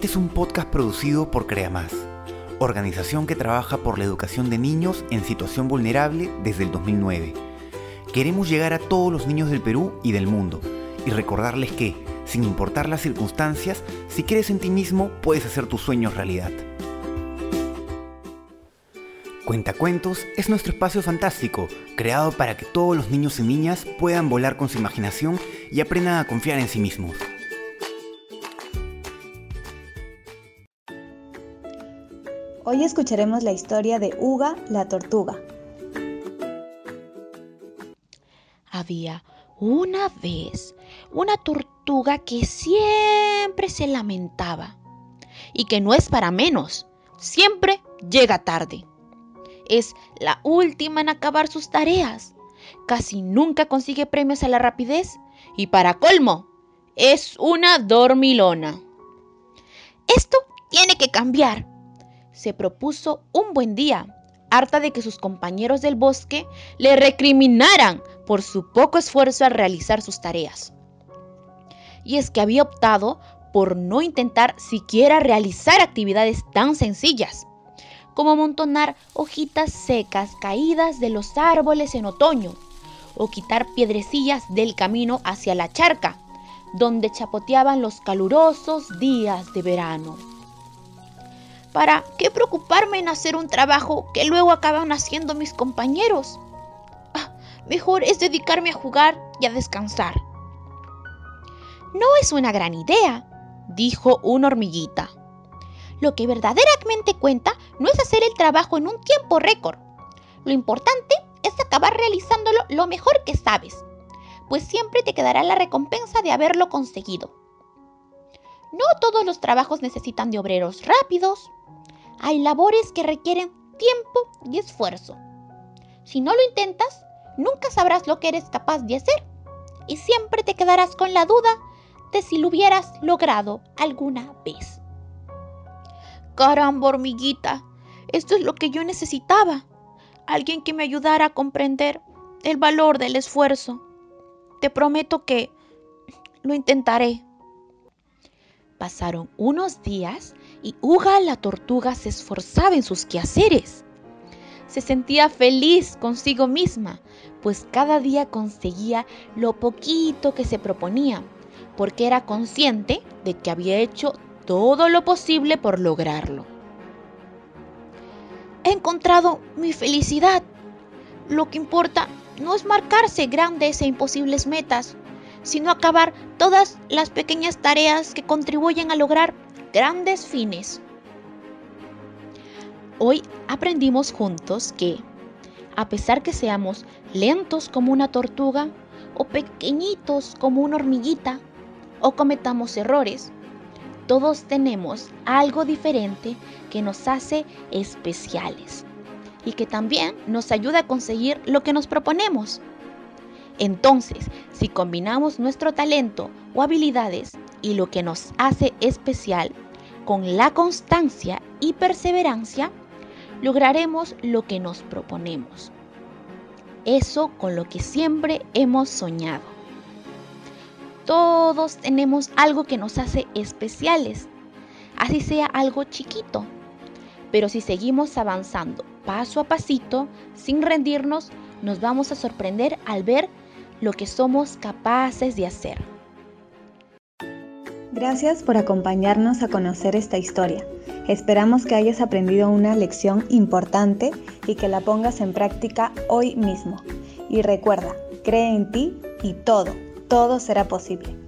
Este es un podcast producido por CreaMás, organización que trabaja por la educación de niños en situación vulnerable desde el 2009. Queremos llegar a todos los niños del Perú y del mundo y recordarles que, sin importar las circunstancias, si crees en ti mismo, puedes hacer tus sueños realidad. Cuentacuentos es nuestro espacio fantástico, creado para que todos los niños y niñas puedan volar con su imaginación y aprendan a confiar en sí mismos. Hoy escucharemos la historia de Uga la tortuga. Había una vez una tortuga que siempre se lamentaba y que no es para menos, siempre llega tarde. Es la última en acabar sus tareas. Casi nunca consigue premios a la rapidez y para colmo, es una dormilona. Esto tiene que cambiar. Se propuso un buen día, harta de que sus compañeros del bosque le recriminaran por su poco esfuerzo al realizar sus tareas. Y es que había optado por no intentar siquiera realizar actividades tan sencillas como amontonar hojitas secas caídas de los árboles en otoño, o quitar piedrecillas del camino hacia la charca, donde chapoteaban los calurosos días de verano. ¿Para qué preocuparme en hacer un trabajo que luego acaban haciendo mis compañeros? Ah, mejor es dedicarme a jugar y a descansar. No es una gran idea, dijo una hormiguita. Lo que verdaderamente cuenta no es hacer el trabajo en un tiempo récord. Lo importante es acabar realizándolo lo mejor que sabes, pues siempre te quedará la recompensa de haberlo conseguido. No todos los trabajos necesitan de obreros rápidos. Hay labores que requieren tiempo y esfuerzo. Si no lo intentas, nunca sabrás lo que eres capaz de hacer y siempre te quedarás con la duda de si lo hubieras logrado alguna vez. Caramba, hormiguita, esto es lo que yo necesitaba. Alguien que me ayudara a comprender el valor del esfuerzo. Te prometo que lo intentaré. Pasaron unos días y Uga la tortuga se esforzaba en sus quehaceres. Se sentía feliz consigo misma, pues cada día conseguía lo poquito que se proponía, porque era consciente de que había hecho todo lo posible por lograrlo. He encontrado mi felicidad. Lo que importa no es marcarse grandes e imposibles metas, sino acabar todas las pequeñas tareas que contribuyen a lograr grandes fines. Hoy aprendimos juntos que, a pesar que seamos lentos como una tortuga, o pequeñitos como una hormiguita, o cometamos errores, todos tenemos algo diferente que nos hace especiales y que también nos ayuda a conseguir lo que nos proponemos. Entonces, si combinamos nuestro talento o habilidades y lo que nos hace especial con la constancia y perseverancia, lograremos lo que nos proponemos. Eso con lo que siempre hemos soñado. Todos tenemos algo que nos hace especiales, así sea algo chiquito. Pero si seguimos avanzando paso a pasito, sin rendirnos, nos vamos a sorprender al ver lo que somos capaces de hacer. Gracias por acompañarnos a conocer esta historia. Esperamos que hayas aprendido una lección importante y que la pongas en práctica hoy mismo. Y recuerda, cree en ti y todo, todo será posible.